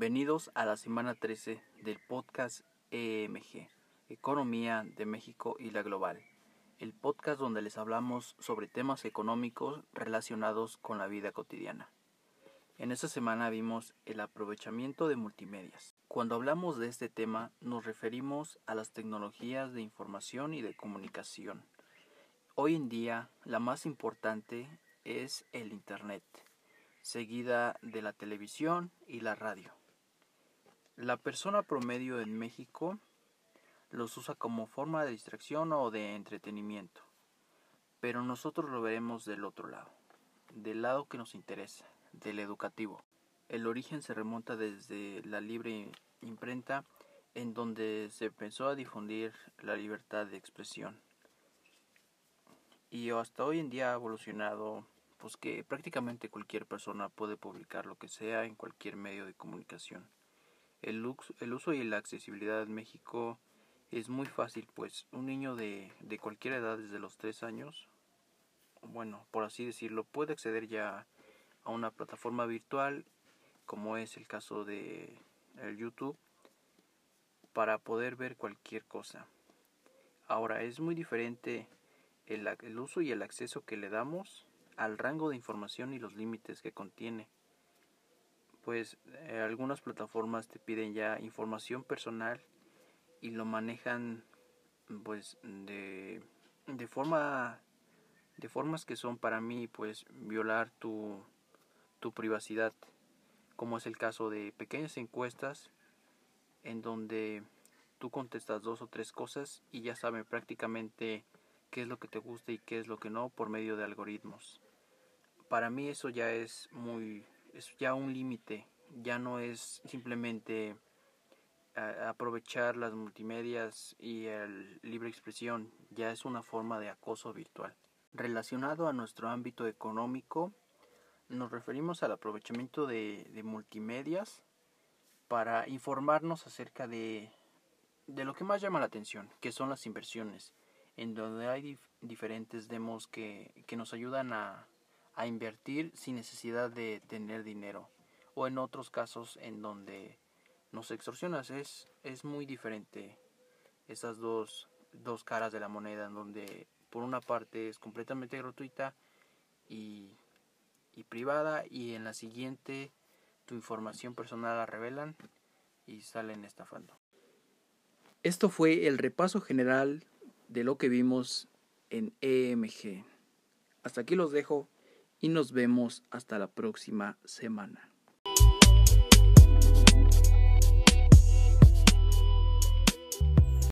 Bienvenidos a la semana 13 del podcast EMG, Economía de México y la Global, el podcast donde les hablamos sobre temas económicos relacionados con la vida cotidiana. En esta semana vimos el aprovechamiento de multimedias. Cuando hablamos de este tema nos referimos a las tecnologías de información y de comunicación. Hoy en día la más importante es el Internet, seguida de la televisión y la radio. La persona promedio en México los usa como forma de distracción o de entretenimiento, pero nosotros lo veremos del otro lado, del lado que nos interesa, del educativo. El origen se remonta desde la libre imprenta en donde se empezó a difundir la libertad de expresión. Y hasta hoy en día ha evolucionado pues que prácticamente cualquier persona puede publicar lo que sea en cualquier medio de comunicación. El, uso y la accesibilidad en México es muy fácil, pues un niño de, de cualquier edad, desde los 3 años, bueno, por así decirlo, puede acceder ya a una plataforma virtual, como es el caso de el YouTube, para poder ver cualquier cosa. Ahora, es muy diferente el, el uso y el acceso que le damos al rango de información y los límites que contiene pues eh, algunas plataformas te piden ya información personal y lo manejan pues de, de forma de formas que son para mí pues violar tu, tu privacidad como es el caso de pequeñas encuestas en donde tú contestas dos o tres cosas y ya saben prácticamente qué es lo que te gusta y qué es lo que no por medio de algoritmos. Para mí eso ya es muy es ya un límite, ya no es simplemente aprovechar las multimedias y el libre expresión, ya es una forma de acoso virtual. Relacionado a nuestro ámbito económico, nos referimos al aprovechamiento de, de multimedias para informarnos acerca de, de, lo que más llama la atención, que son las inversiones, en donde hay diferentes demos que, que nos ayudan a, a invertir sin necesidad de tener dinero o en otros casos en donde nos extorsionas es, es muy diferente esas dos, dos caras de la moneda en donde por una parte es completamente gratuita y, y privada y en la siguiente tu información personal la revelan y salen estafando. Esto fue el repaso general de lo que vimos en EMG. Hasta aquí los dejo y nos vemos hasta la próxima semana.